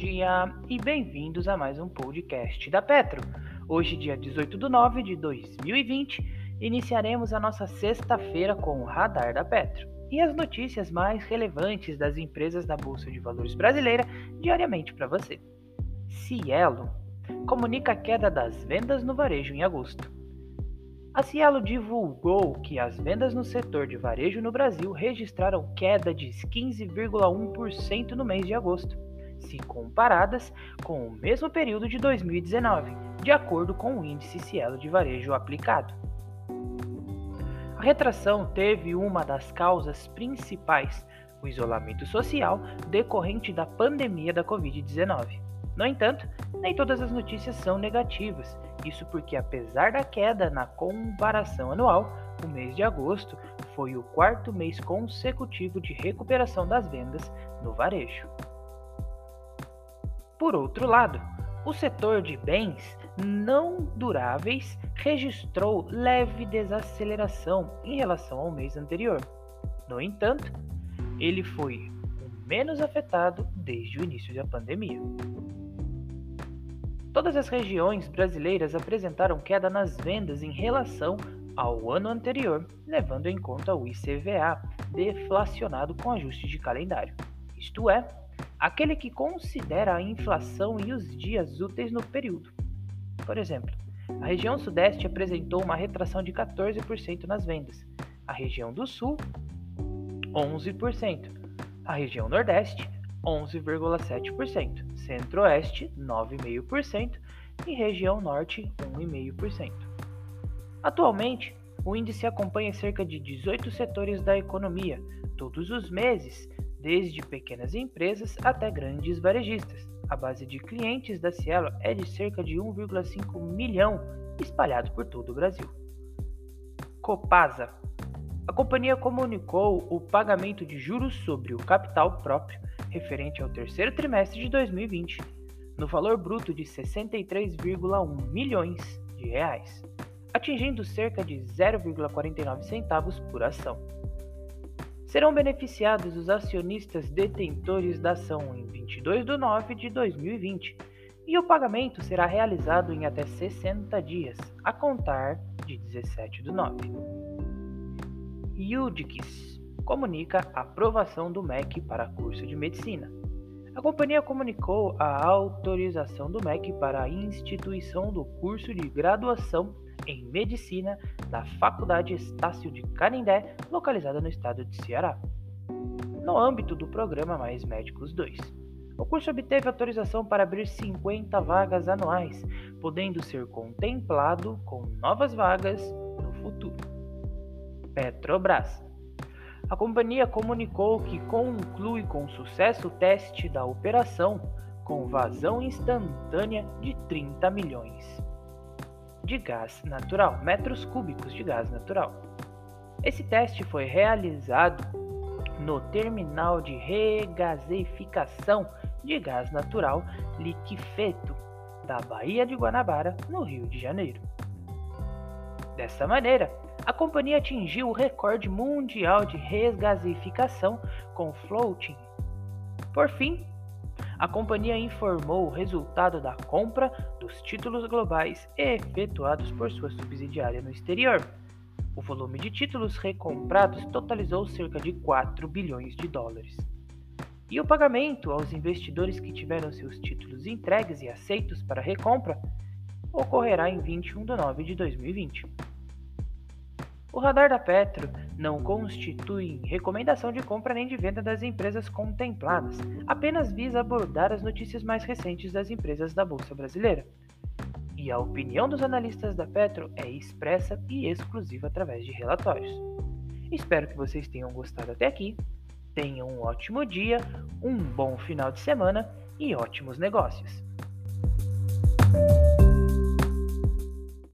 dia e bem-vindos a mais um podcast da Petro. Hoje, dia 18 de nove de 2020, iniciaremos a nossa sexta-feira com o Radar da Petro e as notícias mais relevantes das empresas da Bolsa de Valores brasileira diariamente para você. Cielo comunica a queda das vendas no varejo em agosto. A Cielo divulgou que as vendas no setor de varejo no Brasil registraram queda de 15,1% no mês de agosto, se comparadas com o mesmo período de 2019, de acordo com o índice Cielo de varejo aplicado. A retração teve uma das causas principais, o isolamento social decorrente da pandemia da Covid-19. No entanto, nem todas as notícias são negativas. Isso porque, apesar da queda na comparação anual, o mês de agosto foi o quarto mês consecutivo de recuperação das vendas no varejo. Por outro lado, o setor de bens não duráveis registrou leve desaceleração em relação ao mês anterior. No entanto, ele foi o menos afetado desde o início da pandemia. Todas as regiões brasileiras apresentaram queda nas vendas em relação ao ano anterior, levando em conta o ICVA deflacionado com ajuste de calendário, isto é, aquele que considera a inflação e os dias úteis no período. Por exemplo, a região Sudeste apresentou uma retração de 14% nas vendas, a região do Sul, 11%, a região Nordeste, 11,7%, Centro-Oeste 9,5% e região Norte 1,5%. Atualmente, o índice acompanha cerca de 18 setores da economia, todos os meses, desde pequenas empresas até grandes varejistas. A base de clientes da Cielo é de cerca de 1,5 milhão, espalhado por todo o Brasil. Copasa. A companhia comunicou o pagamento de juros sobre o capital próprio referente ao terceiro trimestre de 2020, no valor bruto de 63,1 milhões de reais, atingindo cerca de 0,49 centavos por ação. Serão beneficiados os acionistas detentores da ação em 22 de nove de 2020 e o pagamento será realizado em até 60 dias, a contar de 17 de 9. Yudix comunica a aprovação do MEC para curso de medicina. A companhia comunicou a autorização do MEC para a instituição do curso de graduação em medicina da Faculdade Estácio de Canindé, localizada no estado de Ceará. No âmbito do programa Mais Médicos 2, o curso obteve autorização para abrir 50 vagas anuais, podendo ser contemplado com novas vagas no futuro. Petrobras a companhia comunicou que conclui com sucesso o teste da operação com vazão instantânea de 30 milhões de gás natural, metros cúbicos de gás natural. Esse teste foi realizado no terminal de regasificação de gás natural liquefeito da Baía de Guanabara, no Rio de Janeiro. Dessa maneira, a companhia atingiu o recorde mundial de resgasificação com floating. Por fim, a companhia informou o resultado da compra dos títulos globais efetuados por sua subsidiária no exterior. O volume de títulos recomprados totalizou cerca de 4 bilhões de dólares. E o pagamento aos investidores que tiveram seus títulos entregues e aceitos para recompra ocorrerá em 21 de nove de 2020. O radar da Petro não constitui recomendação de compra nem de venda das empresas contempladas, apenas visa abordar as notícias mais recentes das empresas da Bolsa Brasileira. E a opinião dos analistas da Petro é expressa e exclusiva através de relatórios. Espero que vocês tenham gostado até aqui. Tenham um ótimo dia, um bom final de semana e ótimos negócios.